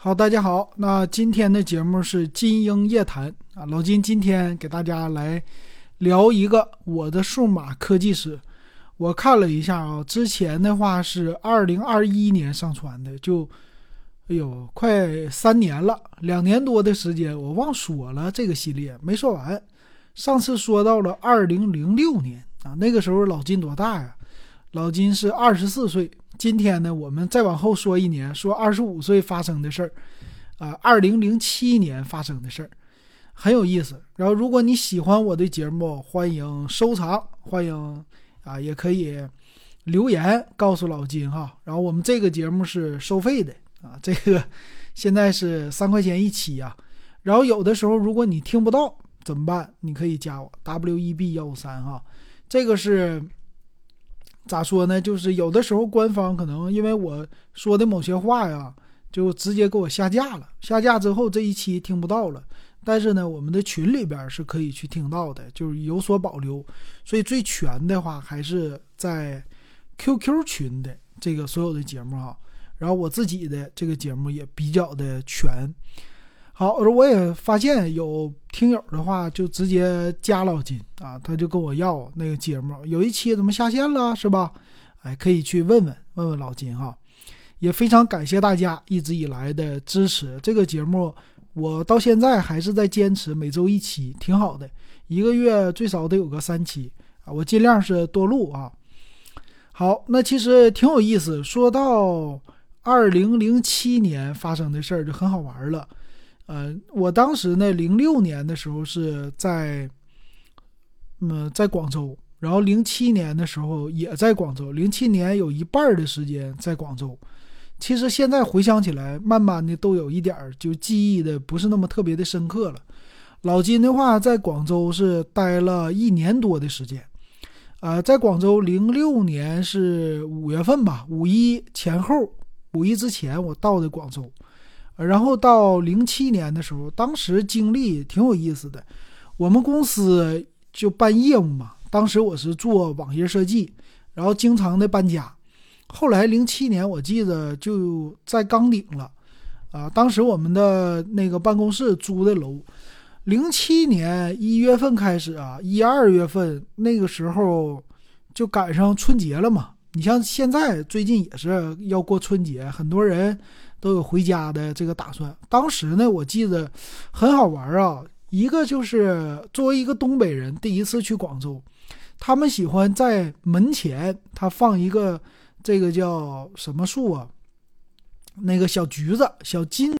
好，大家好，那今天的节目是金鹰夜谈啊，老金今天给大家来聊一个我的数码科技史。我看了一下啊，之前的话是二零二一年上传的，就哎呦，快三年了，两年多的时间，我忘说了这个系列没说完。上次说到了二零零六年啊，那个时候老金多大呀？老金是二十四岁。今天呢，我们再往后说一年，说二十五岁发生的事儿，啊，二零零七年发生的事儿，很有意思。然后，如果你喜欢我的节目，欢迎收藏，欢迎啊，也可以留言告诉老金哈。然后，我们这个节目是收费的啊，这个现在是三块钱一期啊。然后，有的时候如果你听不到怎么办？你可以加我 W E B 幺五三哈，这个是。咋说呢？就是有的时候官方可能因为我说的某些话呀，就直接给我下架了。下架之后这一期听不到了。但是呢，我们的群里边是可以去听到的，就是有所保留。所以最全的话还是在 QQ 群的这个所有的节目哈。然后我自己的这个节目也比较的全。好，我说我也发现有听友的话，就直接加老金啊，他就跟我要那个节目，有一期怎么下线了，是吧？哎，可以去问问问问老金哈。也非常感谢大家一直以来的支持，这个节目我到现在还是在坚持每周一期，挺好的，一个月最少得有个三期啊，我尽量是多录啊。好，那其实挺有意思，说到二零零七年发生的事儿就很好玩了。呃，我当时呢，零六年的时候是在，嗯，在广州，然后零七年的时候也在广州，零七年有一半的时间在广州。其实现在回想起来，慢慢的都有一点儿就记忆的不是那么特别的深刻了。老金的话，在广州是待了一年多的时间，呃，在广州零六年是五月份吧，五一前后，五一之前我到的广州。然后到零七年的时候，当时经历挺有意思的。我们公司就办业务嘛，当时我是做网页设计，然后经常的搬家。后来零七年我记得就在岗顶了，啊，当时我们的那个办公室租的楼。零七年一月份开始啊，一二月份那个时候就赶上春节了嘛。你像现在最近也是要过春节，很多人。都有回家的这个打算。当时呢，我记得很好玩啊。一个就是作为一个东北人，第一次去广州，他们喜欢在门前他放一个这个叫什么树啊？那个小橘子、小金